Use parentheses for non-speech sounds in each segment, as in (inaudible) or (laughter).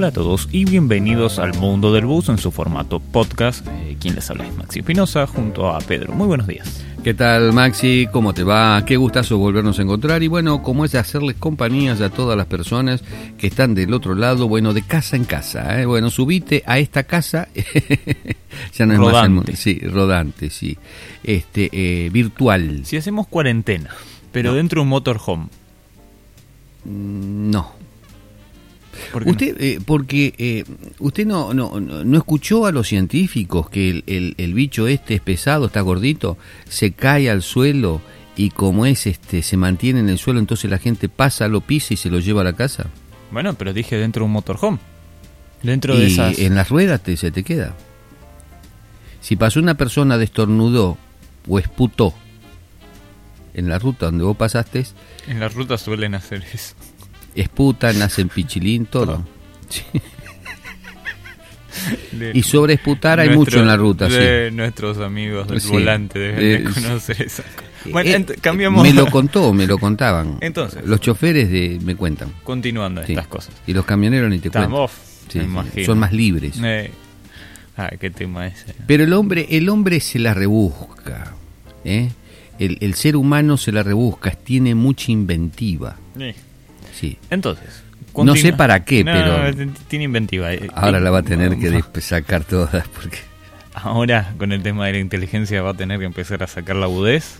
Hola a todos y bienvenidos al mundo del bus en su formato podcast. Eh, quien les habla es Maxi Espinosa junto a Pedro. Muy buenos días. ¿Qué tal Maxi? ¿Cómo te va? Qué gustazo volvernos a encontrar y bueno, como es hacerles compañías a todas las personas que están del otro lado, bueno, de casa en casa. ¿eh? Bueno, subite a esta casa, (laughs) ya no es rodante. más... sí, rodante, sí. Este, eh, virtual. Si hacemos cuarentena, pero dentro de un motorhome. Mm, no usted, eh, porque eh, usted no, no, no escuchó a los científicos que el, el, bicho este es pesado, está gordito, se cae al suelo y como es este se mantiene en el suelo, entonces la gente pasa, lo pisa y se lo lleva a la casa. Bueno, pero dije dentro de un motorhome. Dentro de esas... en las ruedas te, se te queda. Si pasó una persona destornudó o esputó en la ruta donde vos pasaste. En las rutas suelen hacer eso esputan, hacen pichilín, todo. (laughs) y sobre esputar hay mucho en la ruta. De nuestros amigos del volante deben de conocer esa Bueno, eh, cambiamos. Me lo contó, me lo contaban. Entonces. Los choferes de, me cuentan. Continuando estas cosas. Y los camioneros ni te cuentan. son más libres. Eh. Ah, qué tema ese. Pero el hombre, el hombre se la rebusca. ¿eh? El, el ser humano se la rebusca, tiene mucha inventiva. Sí. Entonces. No sé para qué, pero. Tiene inventiva. Eh, Ahora la va a tener que sacar todas. porque Ahora, con el tema de la inteligencia, va a tener que empezar a sacar la agudez.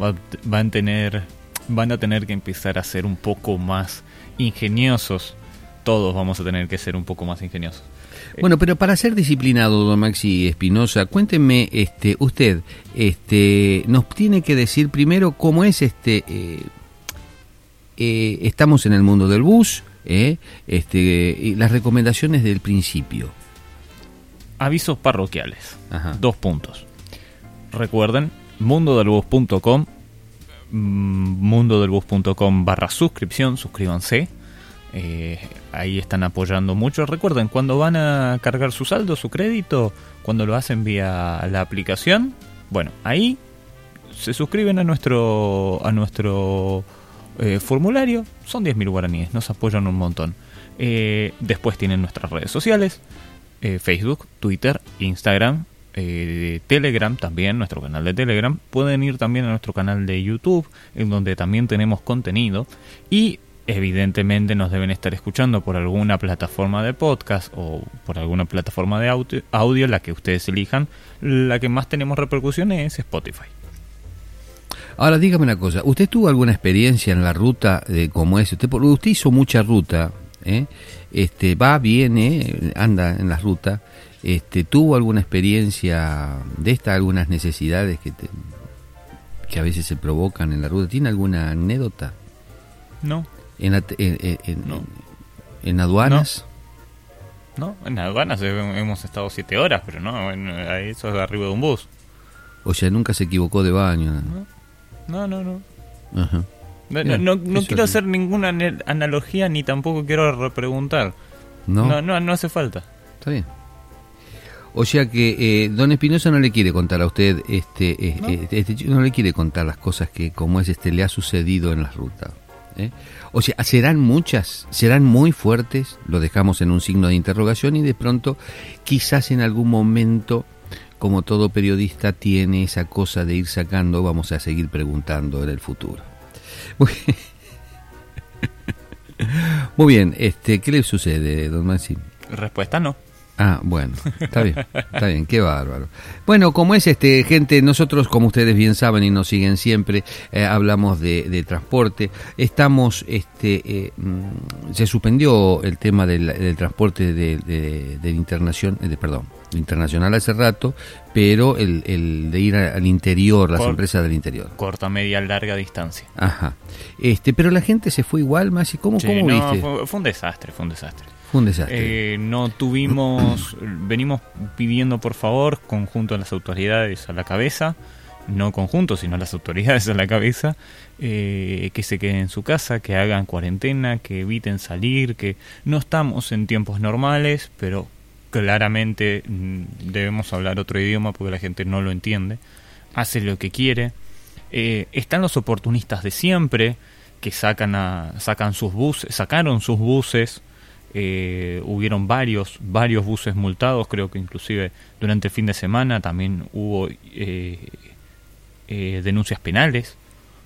Va, van, tener, van a tener que empezar a ser un poco más ingeniosos. Todos vamos a tener que ser un poco más ingeniosos. Bueno, pero para ser disciplinado, don Maxi Espinosa, cuénteme, este, usted, este, nos tiene que decir primero cómo es este, eh, eh, estamos en el mundo del bus, eh, este, y las recomendaciones del principio. Avisos parroquiales. Dos puntos. Recuerden, mundodelbus.com, mm, mundodelbus.com barra suscripción, suscríbanse. Eh, ahí están apoyando mucho. Recuerden, cuando van a cargar su saldo, su crédito, cuando lo hacen vía la aplicación, bueno, ahí se suscriben a nuestro a nuestro eh, formulario, son 10.000 guaraníes, nos apoyan un montón. Eh, después tienen nuestras redes sociales, eh, Facebook, Twitter, Instagram, Telegram también, nuestro canal de Telegram. Pueden ir también a nuestro canal de YouTube, en donde también tenemos contenido. Y evidentemente nos deben estar escuchando por alguna plataforma de podcast o por alguna plataforma de audio, audio la que ustedes elijan. La que más tenemos repercusiones es Spotify. Ahora dígame una cosa, ¿usted tuvo alguna experiencia en la ruta de cómo es? Usted, usted hizo mucha ruta, ¿eh? este, va, viene, anda en la ruta. Este, ¿Tuvo alguna experiencia de esta, algunas necesidades que, que a veces se provocan en la ruta? ¿Tiene alguna anécdota? No. ¿En, en, aduanas? No. en aduanas hemos estado siete horas, pero no, eso es arriba de un bus. O sea, nunca se equivocó de baño. ¿no? No, no, no. No, no, quiero hacer ninguna analogía ni tampoco quiero repreguntar. ¿No? No, no, hace falta. Está bien. O sea que eh, don Espinosa no le quiere contar a usted, este, eh, ¿No? Eh, este, no le quiere contar las cosas que como es este le ha sucedido en la ruta. ¿eh? O sea, serán muchas, serán muy fuertes, lo dejamos en un signo de interrogación y de pronto quizás en algún momento como todo periodista tiene esa cosa de ir sacando, vamos a seguir preguntando en el futuro. Muy bien, (laughs) este, ¿qué le sucede, don Maxi? Respuesta no. Ah, bueno, está bien, está bien, qué bárbaro. Bueno, como es este, gente, nosotros, como ustedes bien saben y nos siguen siempre, eh, hablamos de, transporte. Estamos, este, eh, mm, se suspendió el tema del, transporte de, de, internación, de, perdón, internacional hace rato, pero el, el de ir al interior, las empresas del interior. Corta, media, larga distancia. Ajá. Este, pero la gente se fue igual, más y cómo, cómo viste? fue un desastre, fue un desastre un desastre. Eh, no tuvimos, (clears throat) venimos pidiendo por favor, conjunto a las autoridades a la cabeza, no conjunto, sino las autoridades a la cabeza, eh, que se queden en su casa, que hagan cuarentena, que eviten salir, que no estamos en tiempos normales, pero claramente mm, debemos hablar otro idioma porque la gente no lo entiende, hace lo que quiere. Eh, están los oportunistas de siempre que sacan a, sacan sus buses, sacaron sus buses eh, hubieron varios, varios buses multados, creo que inclusive durante el fin de semana también hubo eh, eh, denuncias penales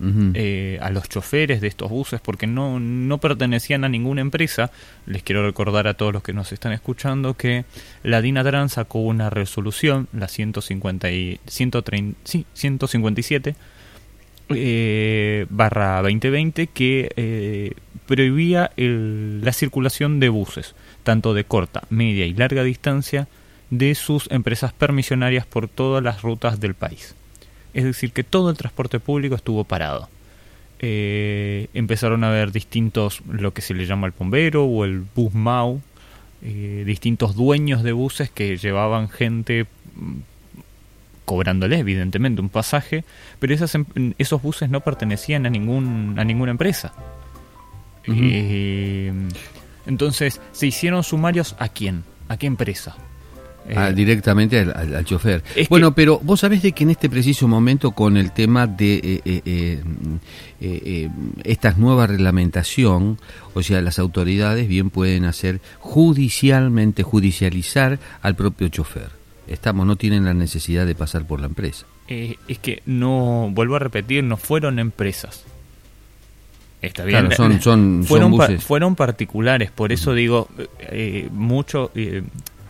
a los choferes de estos buses porque no, no pertenecían a ninguna empresa. Les quiero recordar a todos los que nos están escuchando que la DINATRAN sacó una resolución, la 150 y, 130, sí, 157, barra 2020 que prohibía la circulación de buses, tanto de corta, media y larga distancia, de sus empresas permisionarias por todas las rutas del país. Es decir, que todo el transporte público estuvo parado. Eh, empezaron a haber distintos, lo que se le llama el bombero o el bus MAU, eh, distintos dueños de buses que llevaban gente mm, cobrándole evidentemente un pasaje, pero esas, em, esos buses no pertenecían a, ningún, a ninguna empresa. Eh, entonces, ¿se hicieron sumarios a quién? ¿A qué empresa? Ah, eh, directamente al, chofer. Bueno, pero vos sabés de que en este preciso momento con el tema de eh, esta nueva reglamentación, o sea, las autoridades bien pueden hacer judicialmente, judicializar al propio chofer. Estamos, no tienen la necesidad de pasar por la empresa. es que no, vuelvo a repetir, no fueron empresas, Está bien. son, son, fueron, fueron particulares, por eso digo, eh, mucho eh,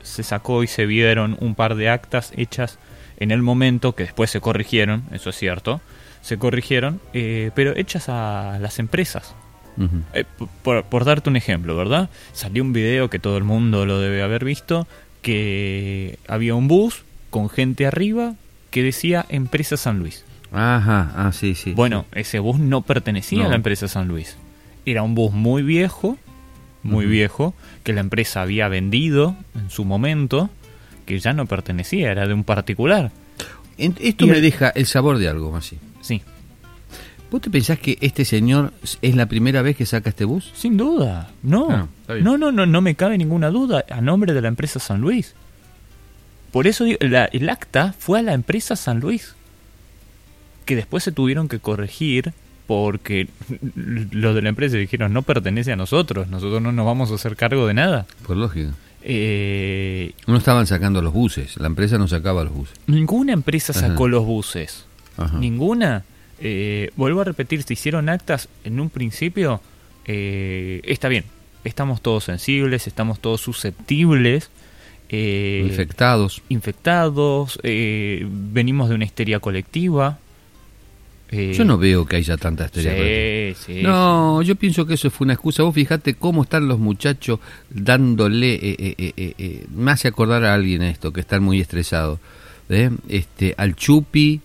se sacó y se vieron un par de actas hechas en el momento, que después se corrigieron, eso es cierto, se corrigieron, eh, pero hechas a las empresas. por, por, darte un ejemplo, ¿verdad? Salió un video que todo el mundo lo debe haber visto, que había un bus con gente arriba que decía Empresa San Luis. Ajá, ah, sí, sí. Bueno, ese bus no pertenecía a la empresa San Luis. Era un bus muy viejo, muy viejo, que la empresa había vendido en su momento, que ya no pertenecía, era de un particular. Esto me deja el sabor de algo, así. Sí. ¿Vos te pensás que este señor es la primera vez que saca este bus? Sin duda, no. Ah, no, no, no, no me cabe ninguna duda a nombre de la empresa San Luis. Por eso el acta fue a la empresa San Luis que después se tuvieron que corregir porque los de la empresa dijeron no pertenece a nosotros, nosotros no nos vamos a hacer cargo de nada. Por lógica. Eh, no estaban sacando los buses, la empresa no sacaba los buses. Ninguna empresa sacó los buses. Ninguna. Eh, vuelvo a repetir, se hicieron actas en un principio. Eh, está bien, estamos todos sensibles, estamos todos susceptibles. infectados. Infectados, venimos de una histeria colectiva. Eh, yo no veo que haya tanta historia. no, yo pienso que eso fue una excusa. Vos fijate cómo están los muchachos dándole, eh, eh, me hace acordar a alguien esto, que están muy estresados, este, al chupi,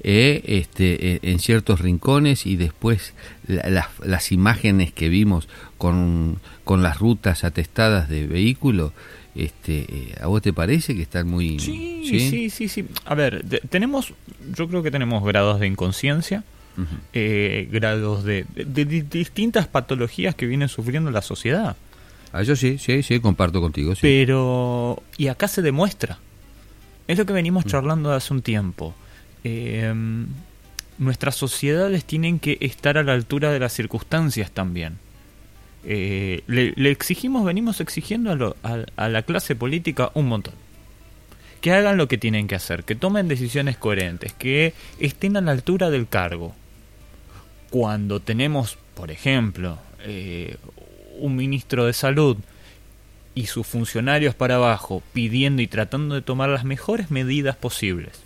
este, en ciertos rincones y después las imágenes que vimos con, con las rutas atestadas de vehículos este, eh, ¿A vos te parece que están muy... Sí, sí, sí, sí. A ver, tenemos, yo creo que tenemos grados de inconsciencia, eh, grados de, distintas patologías que vienen sufriendo la sociedad. Ah, yo sí, sí, sí, comparto contigo. Sí. Pero, y acá se demuestra. Es lo que venimos charlando hace un tiempo. Em, nuestras sociedades tienen que estar a la altura de las circunstancias también. Eh, le, exigimos, venimos exigiendo a, la clase política un montón. Que hagan lo que tienen que hacer, que tomen decisiones coherentes, que estén a la altura del cargo. Cuando tenemos, por ejemplo, eh, un ministro de salud y sus funcionarios para abajo pidiendo y tratando de tomar las mejores medidas posibles,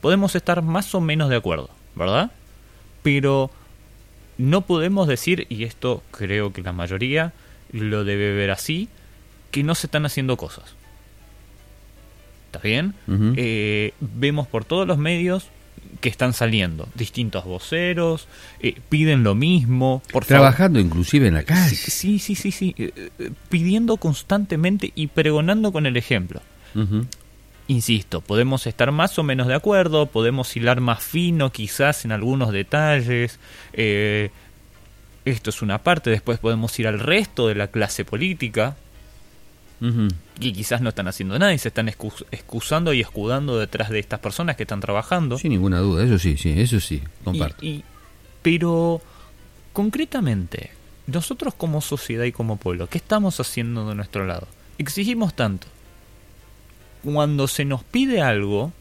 podemos estar más o menos de acuerdo, ¿verdad? Pero no podemos decir, y esto creo que la mayoría lo debe ver así, que no se están haciendo cosas. ¿Está bien? Eh, vemos por todos los medios que están saliendo distintos voceros, eh, piden lo mismo. Por Trabajando inclusive en la calle. Sí, sí, sí, sí. Eh, pidiendo constantemente y pregonando con el ejemplo. Insisto, podemos estar más o menos de acuerdo, podemos hilar más fino quizás en algunos detalles. Eh, esto es una parte, después podemos ir al resto de la clase política, y quizás no están haciendo nada y se están excusando y escudando detrás de estas personas que están trabajando. Sin ninguna duda, eso sí, sí, eso sí, comparto. pero, concretamente, nosotros como sociedad y como pueblo, ¿qué estamos haciendo de nuestro lado? Exigimos tanto. Cuando se nos pide algo,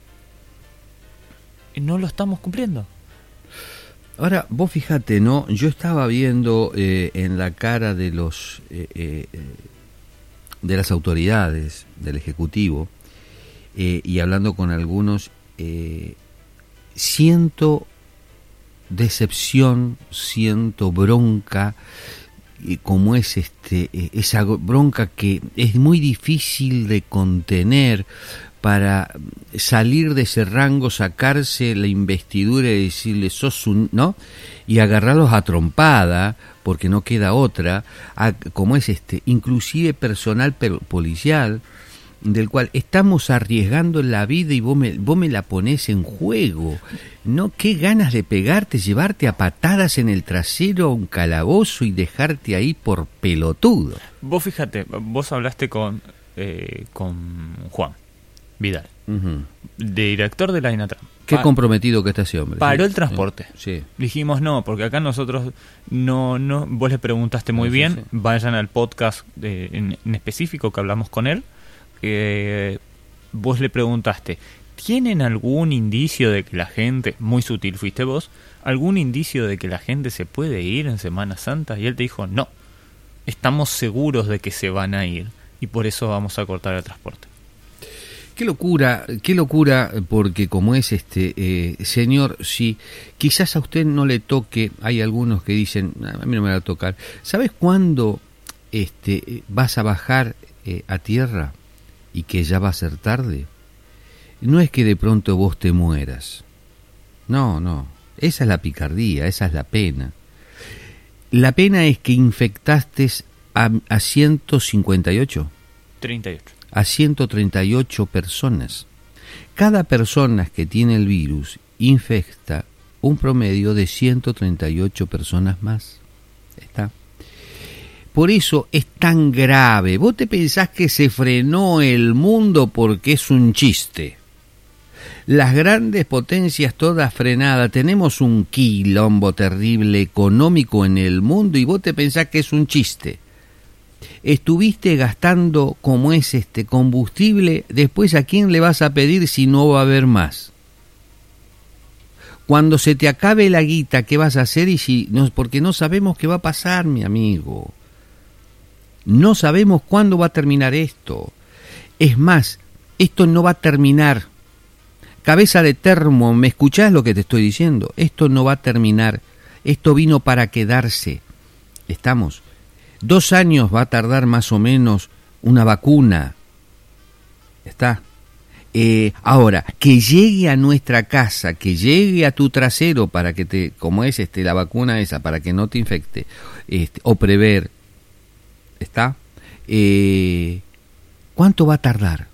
no lo estamos cumpliendo. Ahora, vos fíjate, ¿no? Yo estaba viendo eh, en la cara de los eh, eh, de las autoridades del Ejecutivo y hablando con algunos, siento decepción, siento bronca, como es este esa bronca que es muy difícil de contener para salir de ese rango, sacarse la investidura y decirle sos un, ¿no? Y agarrarlos a trompada, porque no queda otra, como es este, inclusive personal policial, del cual estamos arriesgando la vida y vos me, vos me la pones en juego. ¿No? Qué ganas de pegarte, llevarte a patadas en el trasero a un calabozo y dejarte ahí por pelotudo. Vos fíjate, vos hablaste con, eh, con Juan Vidal, director de la INATRAM. Qué comprometido que está ese hombre. Paró el transporte. Sí. Dijimos no, porque acá nosotros no, no, vos le preguntaste muy bien, vayan al podcast de, en, específico que hablamos con él, eh, vos le preguntaste, ¿tienen algún indicio de que la gente, muy sutil fuiste vos, algún indicio de que la gente se puede ir en Semana Santa? Y él te dijo, no, estamos seguros de que se van a ir y por eso vamos a cortar el transporte. Qué locura, qué locura, porque como es este eh, señor, si quizás a usted no le toque, hay algunos que dicen, a mí no me va a tocar. ¿Sabes cuándo este, vas a bajar eh, a tierra y que ya va a ser tarde? No es que de pronto vos te mueras. No, no. Esa es la picardía, esa es la pena. La pena es que infectaste a, a 158. 38 a 138 personas. Cada persona que tiene el virus infecta un promedio de 138 personas más. Está. Por eso es tan grave. Vos te pensás que se frenó el mundo porque es un chiste. Las grandes potencias todas frenadas, tenemos un quilombo terrible económico en el mundo y vos te pensás que es un chiste estuviste gastando como es este combustible, después a quién le vas a pedir si no va a haber más. Cuando se te acabe la guita, ¿qué vas a hacer? Y si porque no sabemos qué va a pasar, mi amigo. No sabemos cuándo va a terminar esto. Es más, esto no va a terminar. Cabeza de termo, ¿me escuchás lo que te estoy diciendo? Esto no va a terminar. Esto vino para quedarse. ¿Estamos? Dos años va a tardar más o menos una vacuna. ¿Está? Eh, ahora, que llegue a nuestra casa, que llegue a tu trasero para que te, como es este, la vacuna esa, para que no te infecte, este, o prever, ¿está? Eh, ¿Cuánto va a tardar?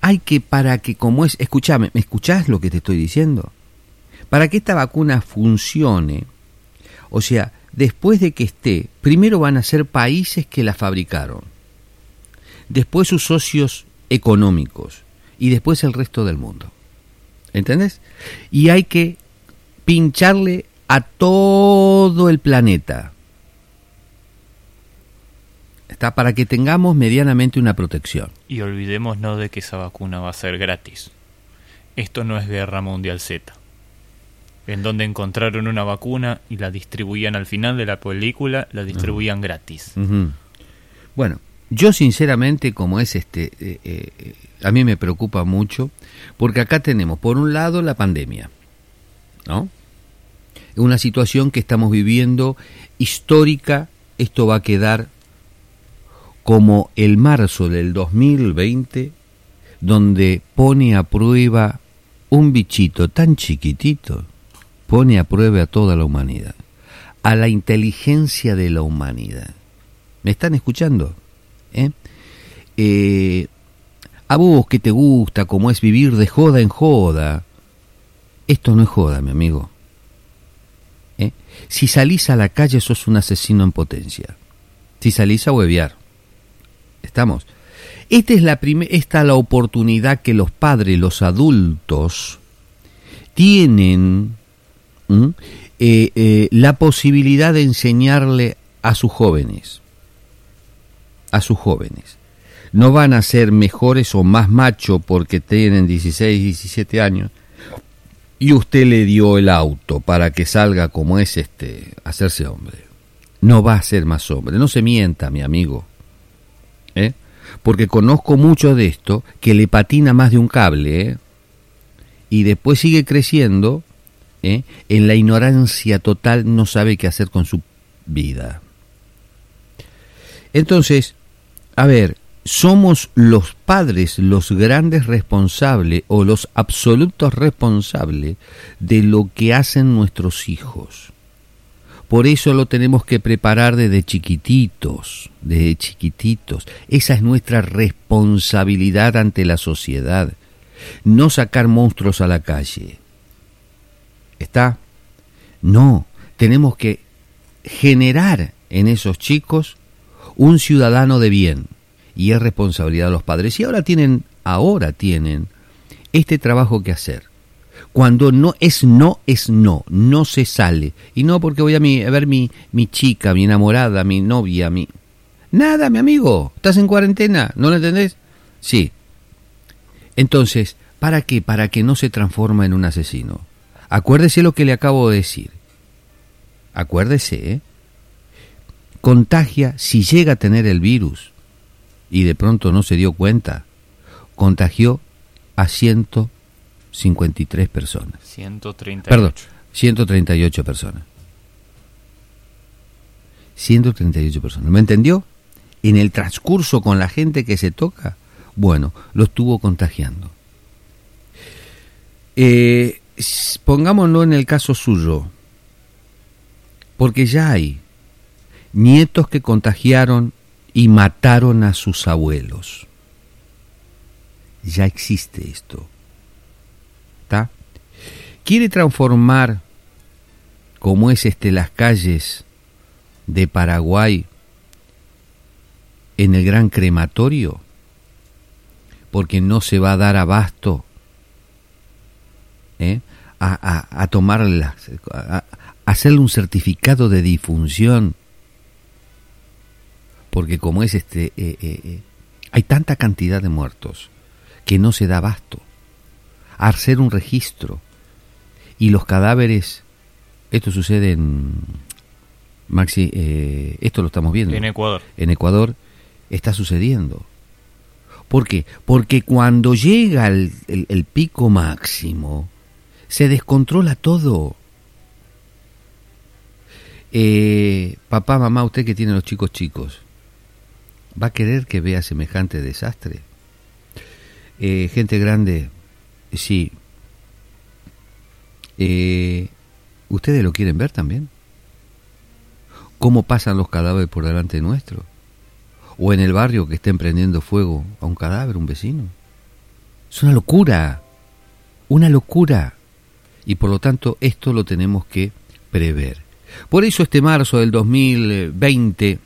Hay que, para que, como es, escúchame, ¿me escuchás lo que te estoy diciendo? Para que esta vacuna funcione, o sea, después de que esté, primero van a ser países que la fabricaron, después sus socios económicos y después el resto del mundo. ¿Entendés? Y hay que pincharle a todo el planeta. Está para que tengamos medianamente una protección. Y olvidémonos de que esa vacuna va a ser gratis. Esto no es Guerra Mundial Z en donde encontraron una vacuna y la distribuían al final de la película, la distribuían gratis. Bueno, yo sinceramente, como es este, eh, eh, a mí me preocupa mucho, porque acá tenemos, por un lado, la pandemia, ¿no? Una situación que estamos viviendo histórica, esto va a quedar como el marzo del 2020, donde pone a prueba un bichito tan chiquitito, pone a prueba a toda la humanidad, a la inteligencia de la humanidad. ¿Me están escuchando? ¿Eh? Eh, a vos que te gusta, como es vivir de joda en joda, esto no es joda, mi amigo. ¿Eh? Si salís a la calle sos un asesino en potencia. Si salís a huevear. ¿Estamos? Esta es la, esta la oportunidad que los padres, los adultos, tienen eh, eh, la posibilidad de enseñarle a sus jóvenes, a sus jóvenes, no van a ser mejores o más macho porque tienen 16, 17 años, y usted le dio el auto para que salga como es este, hacerse hombre. No va a ser más hombre, no se mienta, mi amigo. Porque conozco mucho de esto que le patina más de un cable, ¿eh? y después sigue creciendo, ¿eh? en la ignorancia total no sabe qué hacer con su vida. Entonces, a ver, somos los padres los grandes responsables o los absolutos responsables de lo que hacen nuestros hijos. Por eso lo tenemos que preparar desde chiquititos, desde chiquititos. Esa es nuestra responsabilidad ante la sociedad. No sacar monstruos a la calle. ¿Está? No, tenemos que generar en esos chicos un ciudadano de bien y es responsabilidad de los padres. Y ahora tienen, ahora tienen este trabajo que hacer. Cuando no es no, es no, no se sale. Y no porque voy a, mi, a ver mi, mi chica, mi enamorada, mi novia, mi... Nada, mi amigo, estás en cuarentena, ¿no lo entendés? Sí. Entonces, ¿para qué? Para que no se transforma en un asesino. Acuérdese lo que le acabo de decir. Acuérdese, ¿eh? Contagia si llega a tener el virus y de pronto no se dio cuenta, contagió a 153 personas. 138. Perdón, 138 personas. 138 personas. ¿Me entendió? En el transcurso con la gente que se toca, bueno, lo estuvo contagiando. Eh, pongámonos en el caso suyo, porque ya hay nietos que contagiaron y mataron a sus abuelos. Ya existe esto. Quiere transformar, como es este, las calles de Paraguay en el gran crematorio, porque no se va a dar abasto ¿eh? a, a, tomar a hacerle un certificado de difunción porque como es este, eh, eh, hay tanta cantidad de muertos que no se da abasto. Hacer un registro y los cadáveres, esto sucede en Maxi, esto lo estamos viendo. En Ecuador. En Ecuador está sucediendo. ¿Por qué? Porque cuando llega el, el pico máximo, se descontrola todo. papá, mamá, usted que tiene los chicos chicos, ¿Va a querer que vea semejante desastre? Eh, gente grande, sí. Eh, ¿Ustedes lo quieren ver también? ¿Cómo pasan los cadáveres por delante nuestro? ¿O en el barrio que estén prendiendo fuego a un cadáver, un vecino? Es una locura, una locura. Y por lo tanto esto lo tenemos que prever. Por eso este marzo del 2020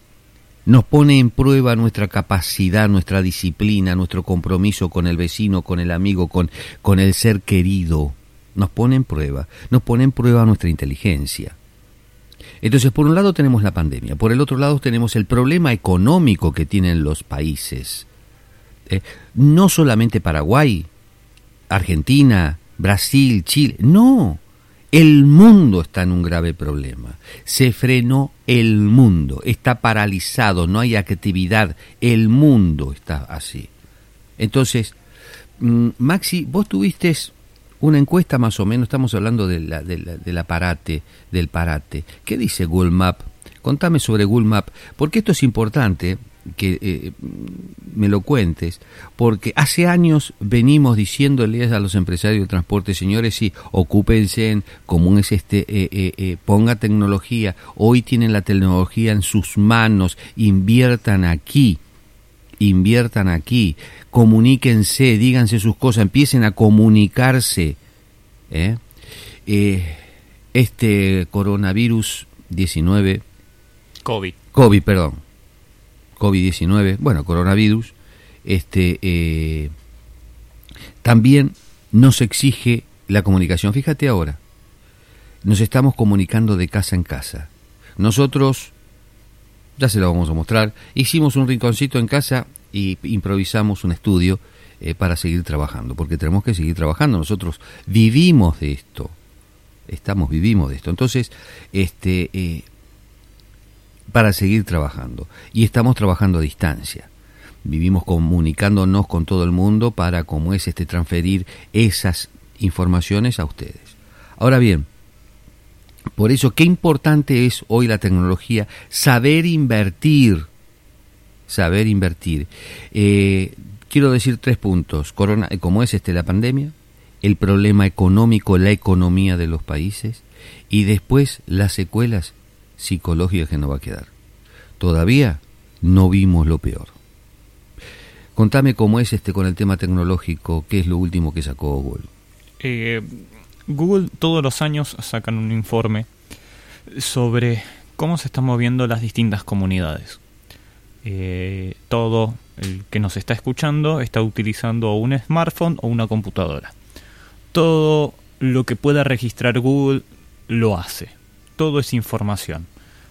nos pone en prueba nuestra capacidad, nuestra disciplina, nuestro compromiso con el vecino, con el amigo, con, con el ser querido. Nos pone en prueba, nos pone en prueba nuestra inteligencia. Entonces, por un lado tenemos la pandemia, por el otro lado tenemos el problema económico que tienen los países. Eh, no solamente Paraguay, Argentina, Brasil, Chile, no, el mundo está en un grave problema. Se frenó el mundo, está paralizado, no hay actividad, el mundo está así. Entonces, mm, Maxi, vos tuviste una encuesta más o menos, estamos hablando de la, del aparate, del parate. ¿Qué dice Google Map? Contame sobre Google Map, porque esto es importante, que eh, me lo cuentes, porque hace años venimos diciéndoles a los empresarios de transporte, señores, sí, ocúpense en, como es este, eh, eh, ponga tecnología, hoy tienen la tecnología en sus manos, inviertan aquí, inviertan aquí, comuníquense, díganse sus cosas, empiecen a comunicarse. este coronavirus 19 COVID. COVID, perdón COVID-19, bueno, coronavirus, este, eh, también nos exige la comunicación. Fíjate ahora, nos estamos comunicando de casa en casa. Nosotros, ya se lo vamos a mostrar, hicimos un rinconcito en casa y improvisamos un estudio eh, para seguir trabajando, porque tenemos que seguir trabajando. Nosotros vivimos de esto, estamos, vivimos de esto. Entonces, este, eh, para seguir trabajando. Y estamos trabajando a distancia. Vivimos comunicándonos con todo el mundo para, como es, este, transferir esas informaciones a ustedes. Ahora bien, por eso, qué importante es hoy la tecnología, saber invertir, saber invertir. Eh, quiero decir tres puntos. Corona, como es este la pandemia, el problema económico, la economía de los países y después las secuelas psicológicas que nos va a quedar. Todavía no vimos lo peor. Contame cómo es este con el tema tecnológico, qué es lo último que sacó Google. Eh, Google todos los años sacan un informe sobre cómo se están moviendo las distintas comunidades. Eh, todo el que nos está escuchando está utilizando un smartphone o una computadora. Todo lo que pueda registrar Google lo hace. Todo es información.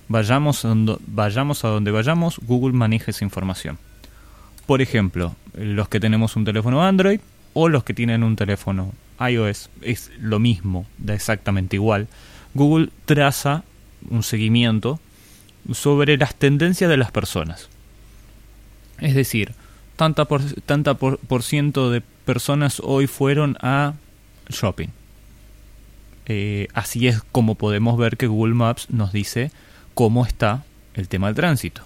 Vayamos a donde vayamos, a donde vayamos Google maneja esa información. Por ejemplo, los que tenemos un teléfono Android o los que tienen un teléfono iOS, es lo mismo, da exactamente igual. Google traza un seguimiento sobre las tendencias de las personas. Es decir, tanta por, tanta por, ciento de personas hoy fueron a shopping. Eh, así es como podemos ver que Google Maps nos dice cómo está el tema del tránsito.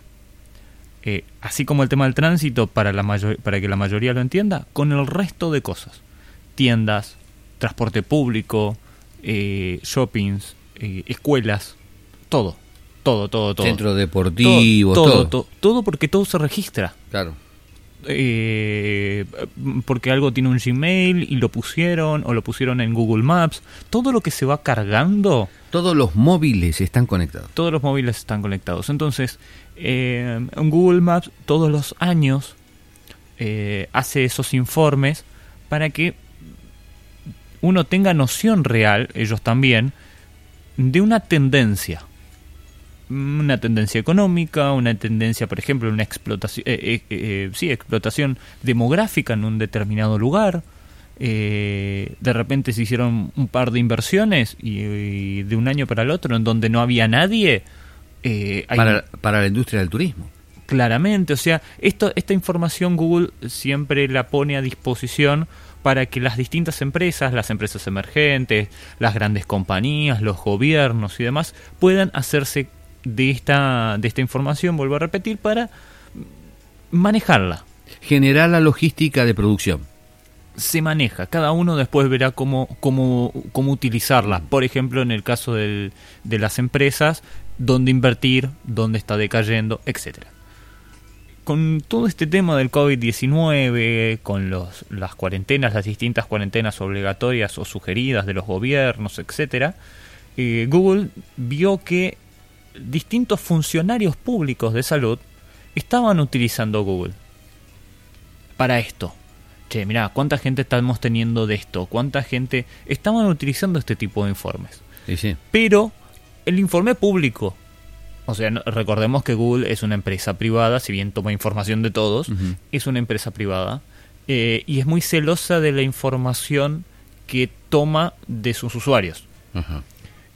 Eh, así como el tema del tránsito, para, la para que la mayoría lo entienda, con el resto de cosas. Tiendas, transporte público, eh, shoppings, escuelas, todo. Todo, todo, todo. Centro deportivo, todo. Todo, todo, porque todo se registra. Claro. Eh, porque algo tiene un Gmail y lo pusieron o lo pusieron en Google Maps. Todo lo que se va cargando. Todos los móviles están conectados. Todos los móviles están conectados. Entonces, eh, Google Maps todos los años eh, hace esos informes para que uno tenga noción real, ellos también, de una tendencia una tendencia económica, una tendencia, por ejemplo, una explotación, eh, eh, eh, sí, explotación demográfica en un determinado lugar. de repente se hicieron un par de inversiones y, de un año para el otro en donde no había nadie. para, para la industria del turismo. Claramente, o sea, esto, esta información Google siempre la pone a disposición para que las distintas empresas, las empresas emergentes, las grandes compañías, los gobiernos y demás puedan hacerse de esta, de esta información, vuelvo a repetir, para manejarla. Generar la logística de producción. Se maneja, cada uno después verá cómo, cómo, cómo utilizarla. Por ejemplo, en el caso del, de las empresas, dónde invertir, dónde está decayendo, etcétera con todo este tema del COVID-19, con los, las cuarentenas, las distintas cuarentenas obligatorias o sugeridas de los gobiernos, etcétera, eh, Google vio que distintos funcionarios públicos de salud estaban utilizando Google para esto. Che, mirá, ¿cuánta gente estamos teniendo de esto? ¿Cuánta gente estaban utilizando este tipo de informes? Pero el informe público, o sea, recordemos que Google es una empresa privada, si bien toma información de todos, es una empresa privada eh, y es muy celosa de la información que toma de sus usuarios.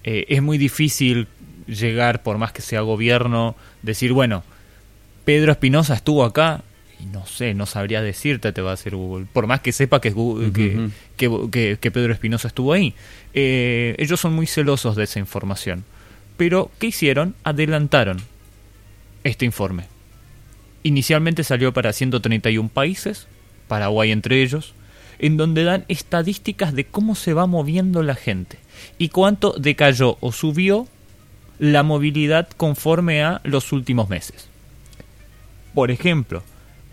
Eh, es muy difícil llegar, por más que sea gobierno, decir, bueno, Pedro Espinosa estuvo acá, y no sé, no sabría decirte, te va a decir Google, por más que sepa que, que, que, Pedro Espinosa estuvo ahí. Eh, ellos son muy celosos de esa información. Pero, ¿qué hicieron? Adelantaron este informe. Inicialmente salió para 131 países, Paraguay entre ellos, en donde dan estadísticas de cómo se va moviendo la gente y cuánto decayó o subió la movilidad conforme a los últimos meses. Por ejemplo,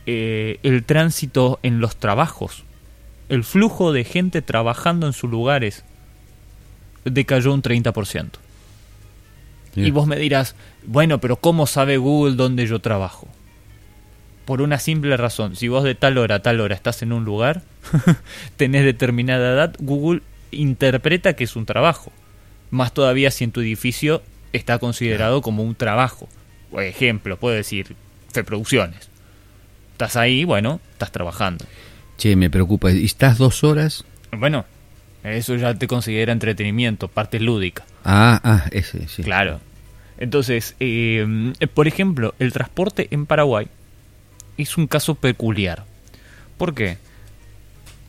eh, el tránsito en los trabajos, el flujo de gente trabajando en sus lugares decayó un 30%. Y vos me dirás, bueno, pero ¿cómo sabe Google dónde yo trabajo? Por una simple razón, si vos de tal hora a tal hora estás en un lugar, (laughs) tenés determinada edad, Google interpreta que es un trabajo Más todavía si en tu edificio está considerado como un trabajo. Por ejemplo, puedo decir, Fe Producciones. Estás ahí, bueno, estás trabajando. Che, me preocupa. ¿Y estás dos horas? Bueno, eso ya te considera entretenimiento, parte lúdica. Ah, ah, ese, sí. Claro. Entonces, eh, por ejemplo, el transporte en Paraguay es un caso peculiar. ¿Por qué?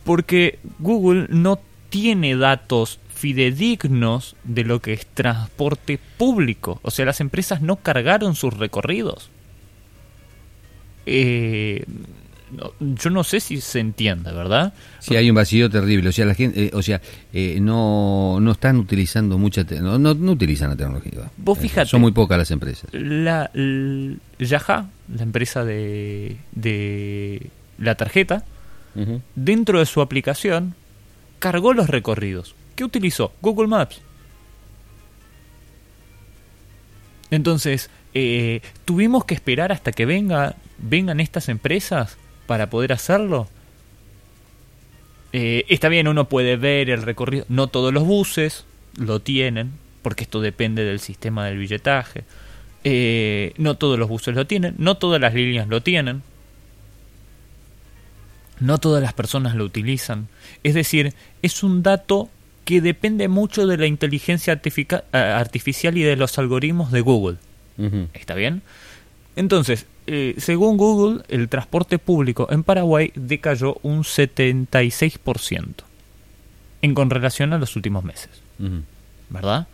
Porque Google no tiene datos fidedignos de lo que es transporte público. O sea, las empresas no cargaron sus recorridos. Eh, yo no sé si se entiende, ¿verdad? Sí, hay un vacío terrible. O sea, la gente, eh, o sea, eh, no, no están utilizando mucha, no, no, utilizan la tecnología. Vos fíjate. son muy pocas las empresas. La, Yaha, la empresa de, de la tarjeta, dentro de su aplicación, cargó los recorridos. ¿Qué utilizó? Google Maps. Entonces, eh, tuvimos que esperar hasta que venga, vengan estas empresas para poder hacerlo. Eh, está bien, uno puede ver el recorrido. No todos los buses lo tienen, porque esto depende del sistema del billetaje. Eh, no todos los buses lo tienen, no todas las líneas lo tienen. No todas las personas lo utilizan. Es decir, es un dato que depende mucho de la inteligencia artificial y de los algoritmos de Google. ¿Está bien? Entonces, eh, según Google, el transporte público en Paraguay decayó un 76% en con relación a los últimos meses. ¿Verdad?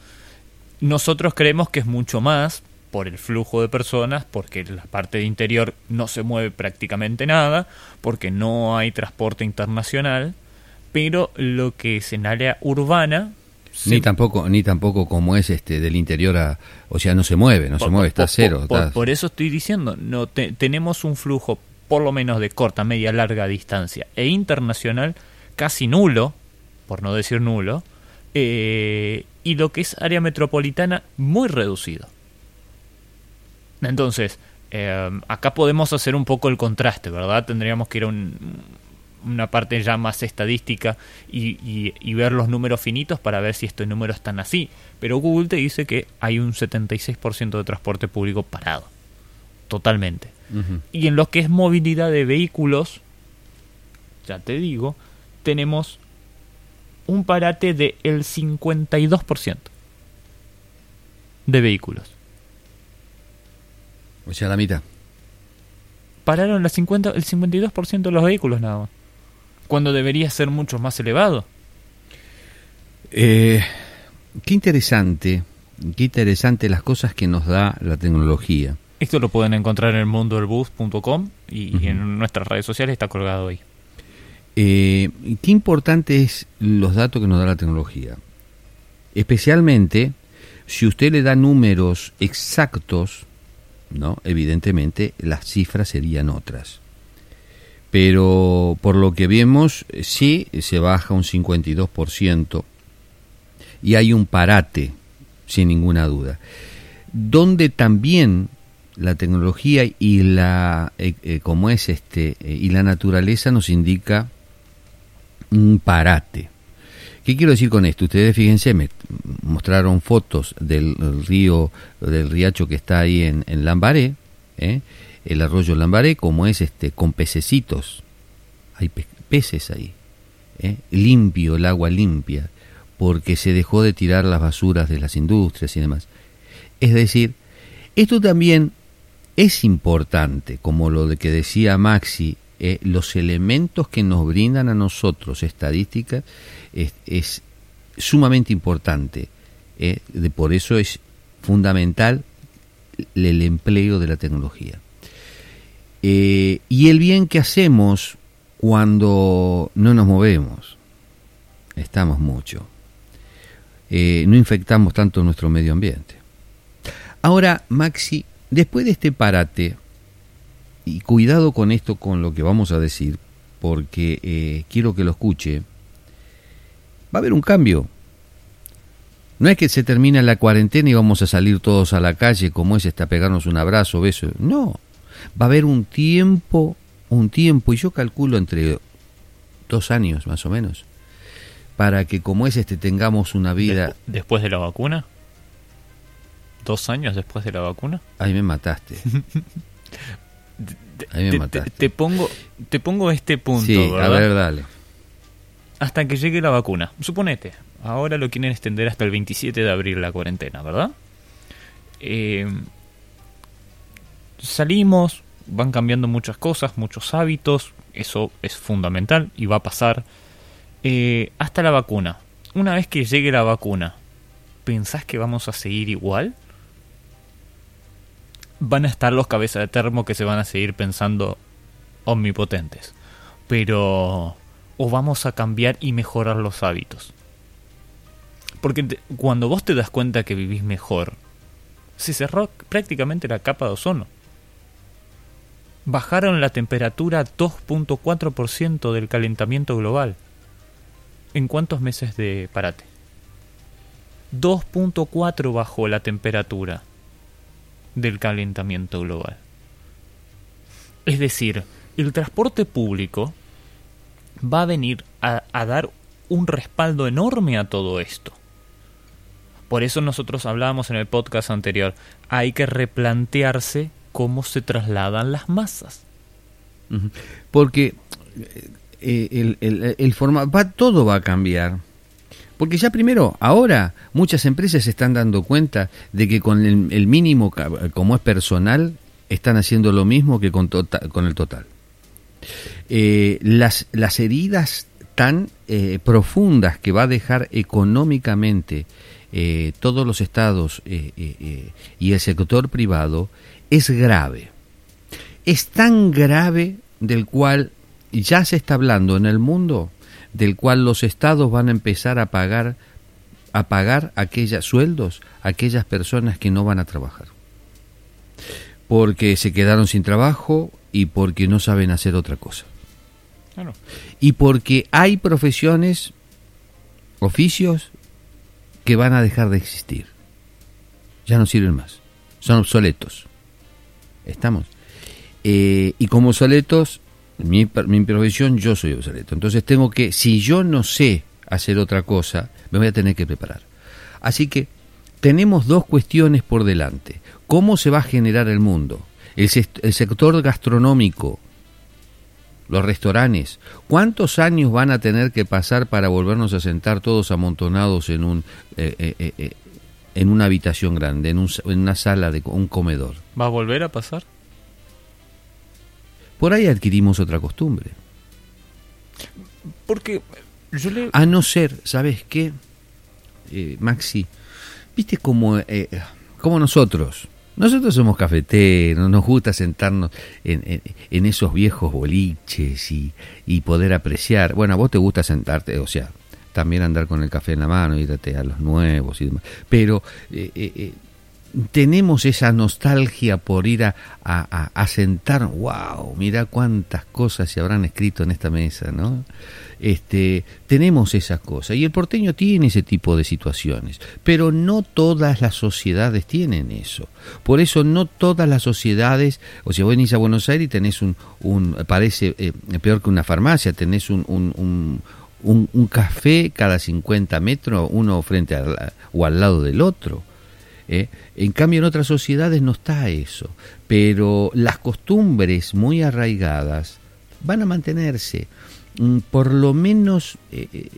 Nosotros creemos que es mucho más por el flujo de personas, porque la parte de interior no se mueve prácticamente nada, porque no hay transporte internacional, pero lo que es en área urbana ni tampoco ni tampoco como es este del interior a o sea no se mueve no se mueve está cero por, eso estoy diciendo no tenemos un flujo por lo menos de corta media larga distancia e internacional casi nulo por no decir nulo eh, y lo que es área metropolitana muy reducido. Entonces eh, acá podemos hacer un poco el contraste verdad tendríamos que ir a un una parte ya más estadística y, ver los números finitos para ver si estos números están así. Pero Google te dice que hay un 76% de transporte público parado. Totalmente. Y en lo que es movilidad de vehículos, ya te digo, tenemos un parate del el 52% de vehículos. O sea, la mitad. Pararon la 50, el 52% de los vehículos nada más cuando debería ser mucho más elevado. Eh, qué interesante, qué interesante las cosas que nos da la tecnología. Esto lo pueden encontrar en el mundodelbus.com y, en nuestras redes sociales está colgado ahí. Eh, qué importante es los datos que nos da la tecnología. Especialmente si usted le da números exactos, ¿no? Evidentemente las cifras serían otras pero por lo que vemos sí se baja un 52% y hay un parate, sin ninguna duda, donde también la tecnología y la eh, eh, como es este eh, y la naturaleza nos indica un parate. ¿Qué quiero decir con esto? Ustedes fíjense, me mostraron fotos del río, del riacho que está ahí en, en Lambaré. El arroyo Lambaré, como es este con pececitos. Hay peces ahí. ¿eh? Limpio, el agua limpia, porque se dejó de tirar las basuras de las industrias y demás. Es decir, esto también es importante, como lo de que decía Maxi, ¿eh? los elementos que nos brindan a nosotros estadísticas es, sumamente importante. ¿eh? De, por eso es fundamental el empleo de la tecnología. Eh, y el bien que hacemos cuando no nos movemos. Estamos mucho. Eh, no infectamos tanto nuestro medio ambiente. Ahora, Maxi, después de este parate, y cuidado con esto, con lo que vamos a decir, porque eh, quiero que lo escuche, va a haber un cambio. No es que se termina la cuarentena y vamos a salir todos a la calle como es, hasta pegarnos un abrazo, beso. No, va a haber un tiempo, un tiempo, y yo calculo entre dos años más o menos, para que como es este tengamos una vida... ¿Después de la vacuna? ¿Dos años después de la vacuna? Ahí me mataste. (laughs) Ahí me mataste. Te, pongo, te pongo este punto. Sí, a ver, dale. Hasta que llegue la vacuna. Suponete, ahora lo quieren extender hasta el 27 de abril la cuarentena, ¿verdad? Eh, salimos, van cambiando muchas cosas, muchos hábitos, eso es fundamental y va a pasar eh, hasta la vacuna. Una vez que llegue la vacuna, ¿pensás que vamos a seguir igual? Van a estar los cabezas de termo que se van a seguir pensando omnipotentes. Pero... ¿O vamos a cambiar y mejorar los hábitos? Porque cuando vos te das cuenta que vivís mejor, se cerró prácticamente la capa de ozono bajaron la temperatura 2.4% del calentamiento global. ¿En cuántos meses de parate? 2.4 bajó la temperatura del calentamiento global. Es decir, el transporte público va a venir a, a, dar un respaldo enorme a todo esto. Por eso nosotros hablábamos en el podcast anterior, hay que replantearse cómo se trasladan las masas. Porque eh, el, el, el va, todo va a cambiar. Porque ya primero, ahora muchas empresas se están dando cuenta de que con el, mínimo, como es personal, están haciendo lo mismo que con, tota, con el total. Eh, las, las heridas tan eh, profundas que va a dejar económicamente todos los estados y el sector privado es grave. Es tan grave del cual ya se está hablando en el mundo, del cual los estados van a empezar a pagar a pagar aquellos sueldos a aquellas personas que no van a trabajar. Porque se quedaron sin trabajo y porque no saben hacer otra cosa. Y porque hay profesiones, oficios, que van a dejar de existir. Ya no sirven más. Son obsoletos. Estamos. Eh, y como obsoletos, mi, profesión, yo soy obsoleto. Entonces tengo que, si yo no sé hacer otra cosa, me voy a tener que preparar. Así que tenemos dos cuestiones por delante. ¿Cómo se va a generar el mundo? El, el sector gastronómico, los restaurantes, ¿cuántos años van a tener que pasar para volvernos a sentar todos amontonados en un eh, eh, en una habitación grande, en, en una sala de un comedor? ¿Va a volver a pasar? Por ahí adquirimos otra costumbre. Porque yo le... A no ser, ¿sabes qué, eh, Maxi? Viste como, eh, como nosotros. Nosotros somos cafeteros, nos gusta sentarnos en, en, esos viejos boliches y, y, poder apreciar. Bueno, a vos te gusta sentarte, o sea, también andar con el café en la mano, irte a los nuevos y demás. Pero eh, eh, eh, tenemos esa nostalgia por ir a, a, sentar, wow, mira cuántas cosas se habrán escrito en esta mesa, ¿no? Este, tenemos esas cosas y el porteño tiene ese tipo de situaciones, pero no todas las sociedades tienen eso. Por eso no todas las sociedades, o sea, vos venís a Buenos Aires y tenés un, un parece peor que una farmacia, tenés un, un, café cada 50 metros, uno frente o al lado del otro. ¿eh? En cambio, en otras sociedades no está eso. Pero las costumbres muy arraigadas van a mantenerse, mm, por lo menos eh, eh,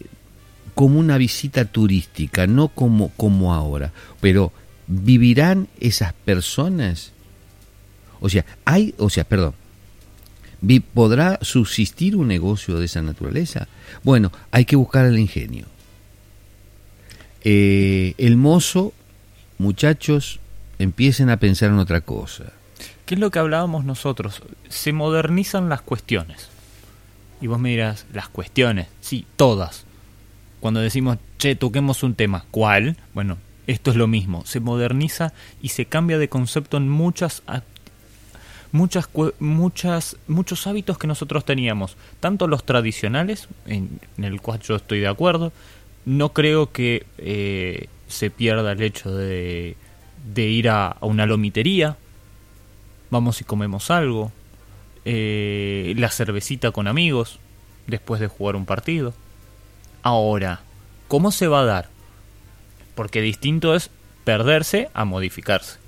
como una visita turística, no como, como ahora. Pero vivirán esas personas. O sea, hay, o sea, perdón, ¿Podrá subsistir un negocio de esa naturaleza? Bueno, hay que buscar el ingenio. Eh, el mozo, muchachos, empiecen a pensar en otra cosa. ¿Qué es lo que hablábamos nosotros? Se modernizan las cuestiones. Y vos me dirás, las cuestiones, sí, todas. Cuando decimos, che, toquemos un tema, ¿cuál? Bueno, esto es lo mismo, se moderniza y se cambia de concepto en muchas muchas, muchas, muchos hábitos que nosotros teníamos, tanto los tradicionales, en, el cual yo estoy de acuerdo, no creo que eh, se pierda el hecho de, de ir a, una lomitería, vamos y comemos algo, eh, la cervecita con amigos, después de jugar un partido. Ahora, ¿cómo se va a dar? Porque distinto es perderse a modificarse.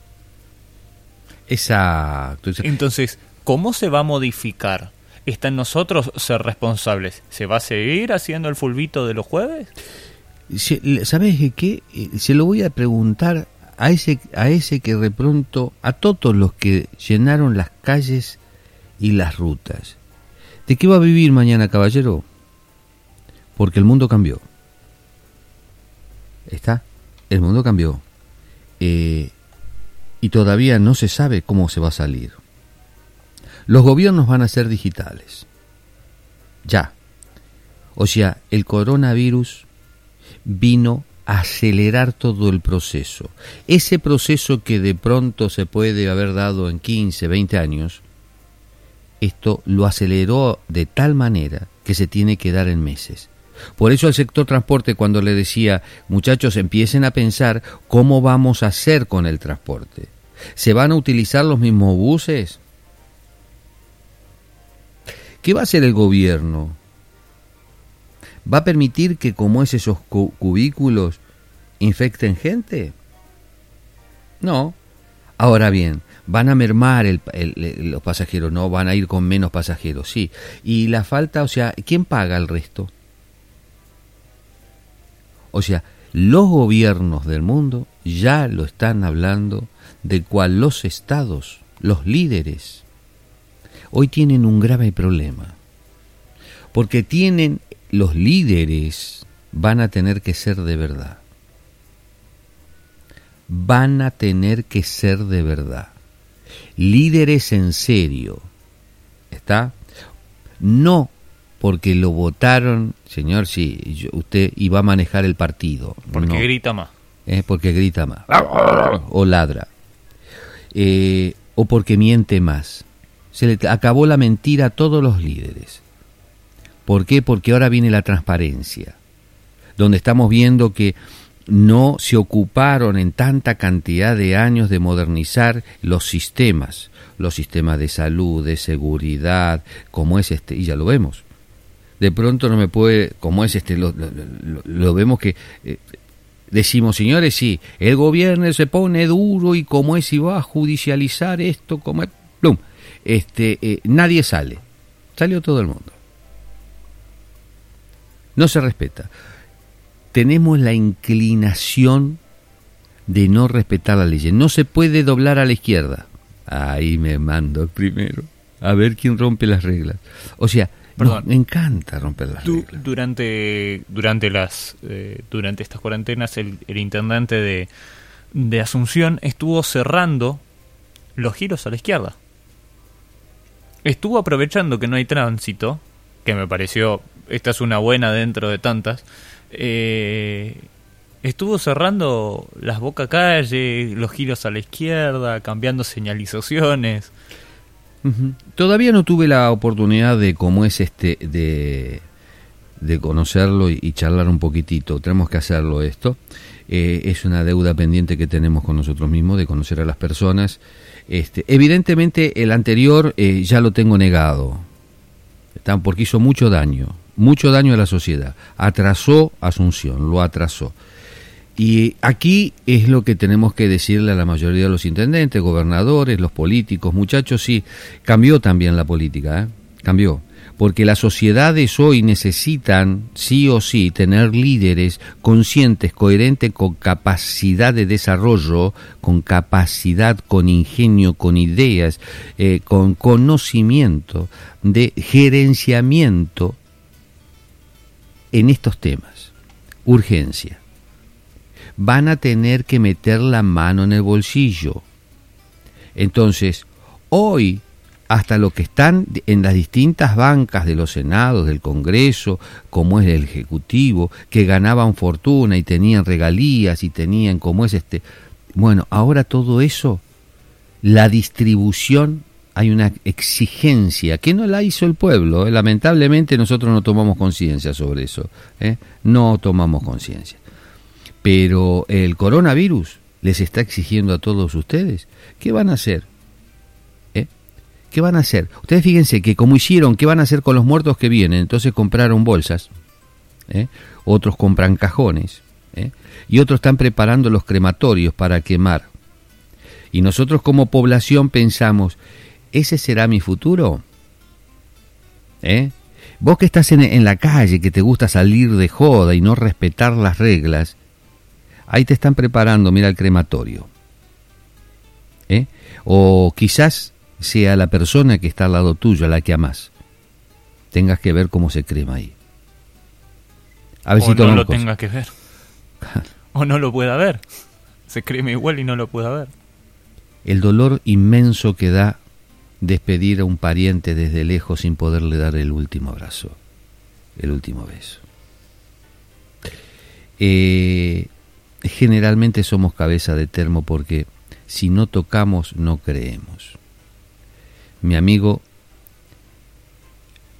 Exacto. Entonces, ¿cómo se va a modificar? ¿Está en nosotros ser responsables? ¿Se va a seguir haciendo el fulbito de los jueves? ¿Sabes qué? Se lo voy a preguntar a ese, a ese que de pronto, a todos los que llenaron las calles y las rutas. ¿De qué va a vivir mañana, caballero? Porque el mundo cambió. ¿Está? El mundo cambió. Eh, y todavía no se sabe cómo se va a salir. Los gobiernos van a ser digitales. Ya. O sea, el coronavirus vino a acelerar todo el proceso. Ese proceso que de pronto se puede haber dado en 15, 20 años, esto lo aceleró de tal manera que se tiene que dar en meses. Por eso el sector transporte cuando le decía, muchachos, empiecen a pensar cómo vamos a hacer con el transporte. ¿Se van a utilizar los mismos buses? ¿Qué va a hacer el gobierno? ¿Va a permitir que como es esos cubículos infecten gente? No. Ahora bien, van a mermar los pasajeros, no, van a ir con menos pasajeros, sí. Y la falta, o sea, ¿quién paga el resto? O sea, los gobiernos del mundo ya lo están hablando de cual los estados, los líderes, hoy tienen un grave problema. Porque tienen los líderes van a tener que ser de verdad. Van a tener que ser de verdad. Líderes en serio. ¿Está? No porque lo votaron, señor, sí, usted iba a manejar el partido. Porque grita más. ¿Eh? Porque grita más. o ladra. Eh, o porque miente más. Se le acabó la mentira a todos los líderes. ¿Por qué? Porque ahora viene la transparencia, donde estamos viendo que no se ocuparon en tanta cantidad de años de modernizar los sistemas, los sistemas de salud, de seguridad, como es este, y ya lo vemos de pronto no me puede, como es este, lo, vemos que eh, decimos, señores, sí, el gobierno se pone duro y como es y va a judicializar esto, como es, plum, este, eh, nadie sale, salió todo el mundo. No se respeta. Tenemos la inclinación de no respetar la ley. No se puede doblar a la izquierda. Ahí me mando primero. A ver quién rompe las reglas. O sea, me encanta romper las reglas. Durante, durante, las, eh, durante estas cuarentenas, el, intendente de, de Asunción estuvo cerrando los giros a la izquierda. Estuvo aprovechando que no hay tránsito, que me pareció, esta es una buena dentro de tantas, eh, estuvo cerrando las boca calle, los giros a la izquierda, cambiando señalizaciones. Todavía no tuve la oportunidad de cómo es este de, de conocerlo y, charlar un poquitito. Tenemos que hacerlo esto. Eh, es una deuda pendiente que tenemos con nosotros mismos de conocer a las personas. Este, evidentemente el anterior eh, ya lo tengo negado, porque hizo mucho daño, mucho daño a la sociedad. Atrasó Asunción, lo atrasó. Y aquí es lo que tenemos que decirle a la mayoría de los intendentes, gobernadores, los políticos, muchachos, sí, cambió también la política, ¿eh? cambió. Porque las sociedades hoy necesitan, sí o sí, tener líderes conscientes, coherentes, con capacidad de desarrollo, con capacidad, con ingenio, con ideas, eh, con conocimiento de gerenciamiento en estos temas. Urgencia van a tener que meter la mano en el bolsillo. Entonces, hoy, hasta lo que están en las distintas bancas de los senados, del Congreso, como es el Ejecutivo, que ganaban fortuna y tenían regalías y tenían como es este... Bueno, ahora todo eso, la distribución hay una exigencia que no la hizo el pueblo. ¿eh? Lamentablemente nosotros no tomamos conciencia sobre eso. ¿eh? No tomamos conciencia. Pero el coronavirus les está exigiendo a todos ustedes. ¿Qué van a hacer? ¿Eh? ¿Qué van a hacer? Ustedes fíjense que como hicieron, ¿qué van a hacer con los muertos que vienen? Entonces compraron bolsas. ¿eh? otros compran cajones, ¿eh? y otros están preparando los crematorios para quemar. Y nosotros como población pensamos, ¿ese será mi futuro? ¿Eh? Vos que estás en, la calle, que te gusta salir de joda y no respetar las reglas, ahí te están preparando, mira el crematorio. ¿Eh? O quizás sea la persona que está al lado tuyo, a la que amas. Tengas que ver cómo se crema ahí. A ver o no lo tengas que ver. (laughs) o no lo pueda ver. Se crema igual y no lo pueda ver. El dolor inmenso que da despedir a un pariente desde lejos sin poderle dar el último abrazo, el último beso. Eh, generalmente somos cabeza de termo porque si no tocamos no creemos. Mi amigo,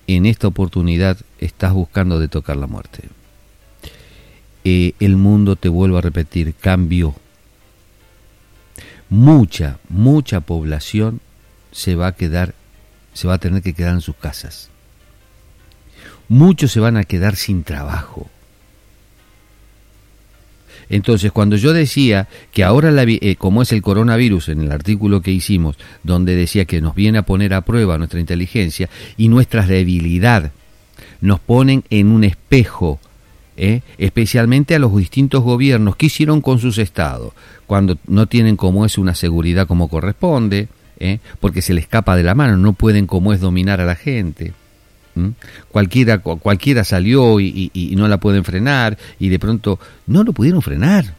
en esta oportunidad estás buscando de tocar la muerte. Eh, el mundo, te vuelvo a repetir, cambió. Mucha, mucha población se va a quedar, se va a tener que quedar en sus casas. Muchos se van a quedar sin trabajo. Entonces, cuando yo decía que ahora, la, eh, como es el coronavirus, en el artículo que hicimos, donde decía que nos viene a poner a prueba nuestra inteligencia y nuestra debilidad, nos ponen en un espejo, ¿eh? especialmente a los distintos gobiernos, ¿qué hicieron con sus estados? Cuando no tienen como es una seguridad como corresponde, ¿eh? porque se le escapa de la mano, no pueden como es dominar a la gente. Cualquiera, cualquiera salió y, no la pueden frenar y de pronto no lo pudieron frenar.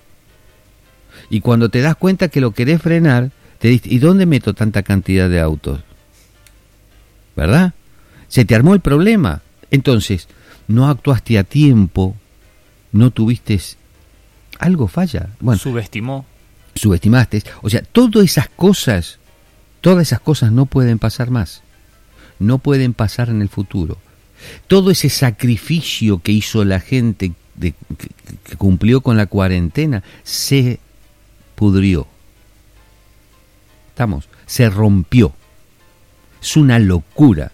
Y cuando te das cuenta que lo querés frenar, te dices, ¿y dónde meto tanta cantidad de autos? ¿Verdad? Se te armó el problema. Entonces, no actuaste a tiempo, no tuviste... Algo falla. Bueno, subestimó. Subestimaste. O sea, todas esas cosas Todas esas cosas no pueden pasar más, no pueden pasar en el futuro. Todo ese sacrificio que hizo la gente que, cumplió con la cuarentena se pudrió. Estamos, se rompió. Es una locura,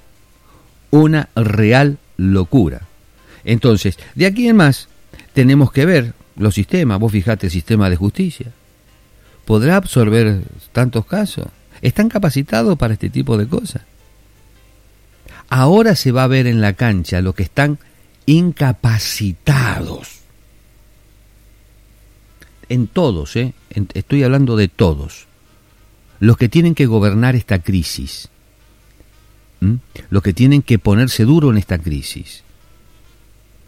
una real locura. Entonces, de aquí en más, tenemos que ver los sistemas. Vos fijate el sistema de justicia. ¿Podrá absorber tantos casos? están capacitados para este tipo de cosas. Ahora se va a ver en la cancha los que están incapacitados. En todos, ¿eh? estoy hablando de todos. Los que tienen que gobernar esta crisis. Los que tienen que ponerse duro en esta crisis.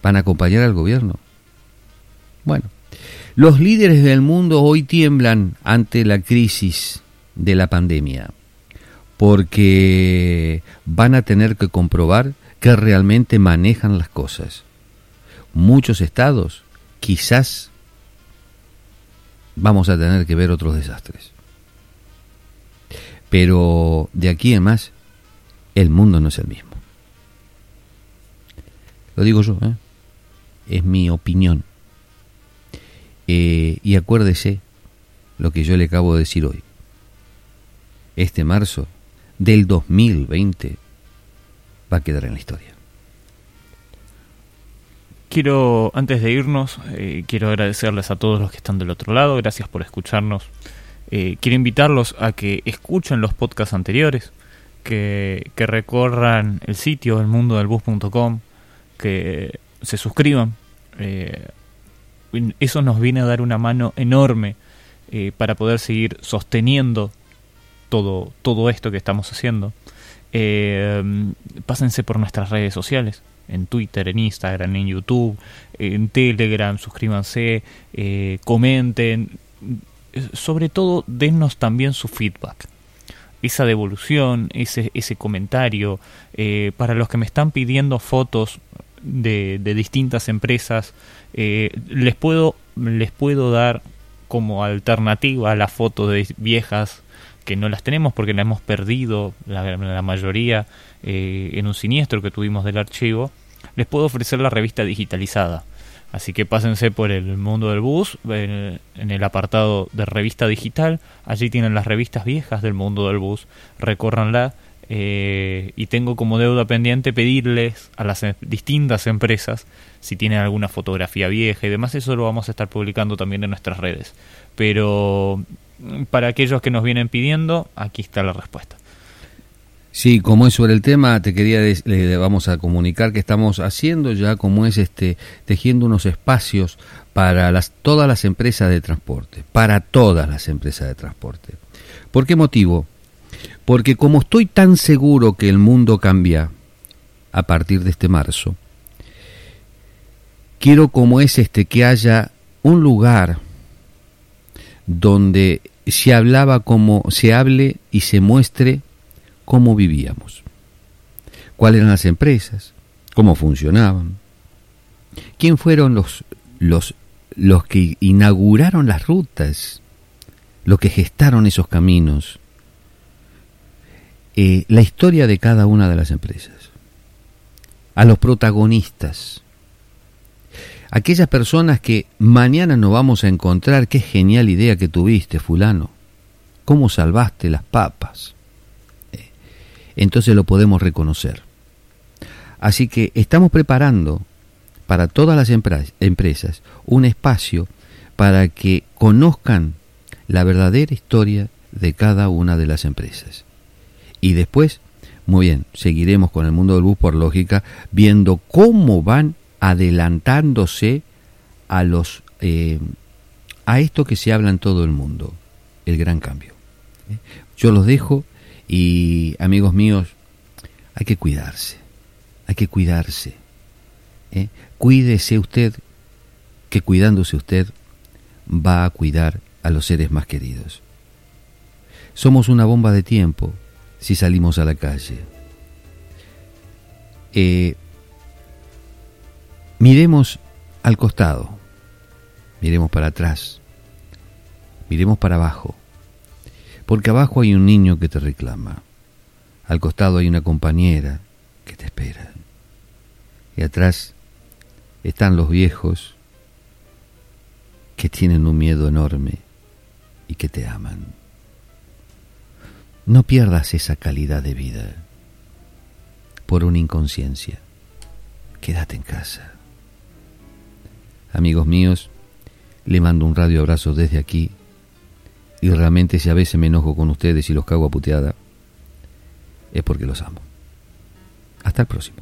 ¿Van a acompañar al gobierno? Bueno, los líderes del mundo hoy tiemblan ante la crisis de la pandemia, porque van a tener que comprobar que realmente manejan las cosas. Muchos estados quizás vamos a tener que ver otros desastres. Pero de aquí en más, el mundo no es el mismo. Lo digo yo, ¿eh? es mi opinión. Eh, y acuérdese lo que yo le acabo de decir hoy este marzo del 2020 va a quedar en la historia. Quiero, antes de irnos, eh, quiero agradecerles a todos los que están del otro lado, gracias por escucharnos. Eh, quiero invitarlos a que escuchen los podcasts anteriores, que, que recorran el sitio elmundodelbus.com, que se suscriban. Eh, eso nos viene a dar una mano enorme para poder seguir sosteniendo todo, todo esto que estamos haciendo, eh, pásense por nuestras redes sociales, en Twitter, en Instagram, en YouTube, en Telegram, suscríbanse, eh, comenten, sobre todo dennos también su feedback. Esa devolución, ese, ese comentario, eh, para los que me están pidiendo fotos de, de distintas empresas, les, puedo, les puedo dar como alternativa a las fotos de viejas que no las tenemos porque las hemos perdido la, mayoría eh, en un siniestro que tuvimos del archivo, les puedo ofrecer la revista digitalizada. Así que pásense por el mundo del bus, en, el apartado de revista digital, allí tienen las revistas viejas del mundo del bus, recórranla, eh, y tengo como deuda pendiente pedirles a las em, distintas empresas si tienen alguna fotografía vieja y demás, eso lo vamos a estar publicando también en nuestras redes. Pero para aquellos que nos vienen pidiendo, aquí está la respuesta. Sí, como es sobre el tema, te quería le vamos a comunicar que estamos haciendo ya como es este tejiendo unos espacios para las todas las empresas de transporte, para todas las empresas de transporte. ¿Por qué motivo? Porque como estoy tan seguro que el mundo cambia a partir de este marzo, quiero como es este que haya un lugar donde se hablaba como se hable y se muestre cómo vivíamos, cuáles eran las empresas, cómo funcionaban, quién fueron los, los, los que inauguraron las rutas, los que gestaron esos caminos, eh, la historia de cada una de las empresas, a los protagonistas, aquellas personas que mañana nos vamos a encontrar, qué genial idea que tuviste, fulano, cómo salvaste las papas, eh, entonces lo podemos reconocer. Así que estamos preparando para todas las empresas un espacio para que conozcan la verdadera historia de cada una de las empresas. Y después, muy bien, seguiremos con el mundo del bus por lógica, viendo cómo van adelantándose a los eh, a esto que se habla en todo el mundo, el gran cambio. ¿Eh? Yo los dejo y amigos míos, hay que cuidarse, hay que cuidarse. ¿eh? Cuídese usted, que cuidándose usted va a cuidar a los seres más queridos. Somos una bomba de tiempo si salimos a la calle. Eh, miremos al costado, miremos para atrás, miremos para abajo, porque abajo hay un niño que te reclama, al costado hay una compañera que te espera, y atrás están los viejos que tienen un miedo enorme y que te aman. No pierdas esa calidad de vida por una inconsciencia. Quédate en casa. Amigos míos, le mando un radio abrazo desde aquí y realmente si a veces me enojo con ustedes y los cago a puteada, es porque los amo. Hasta el próximo.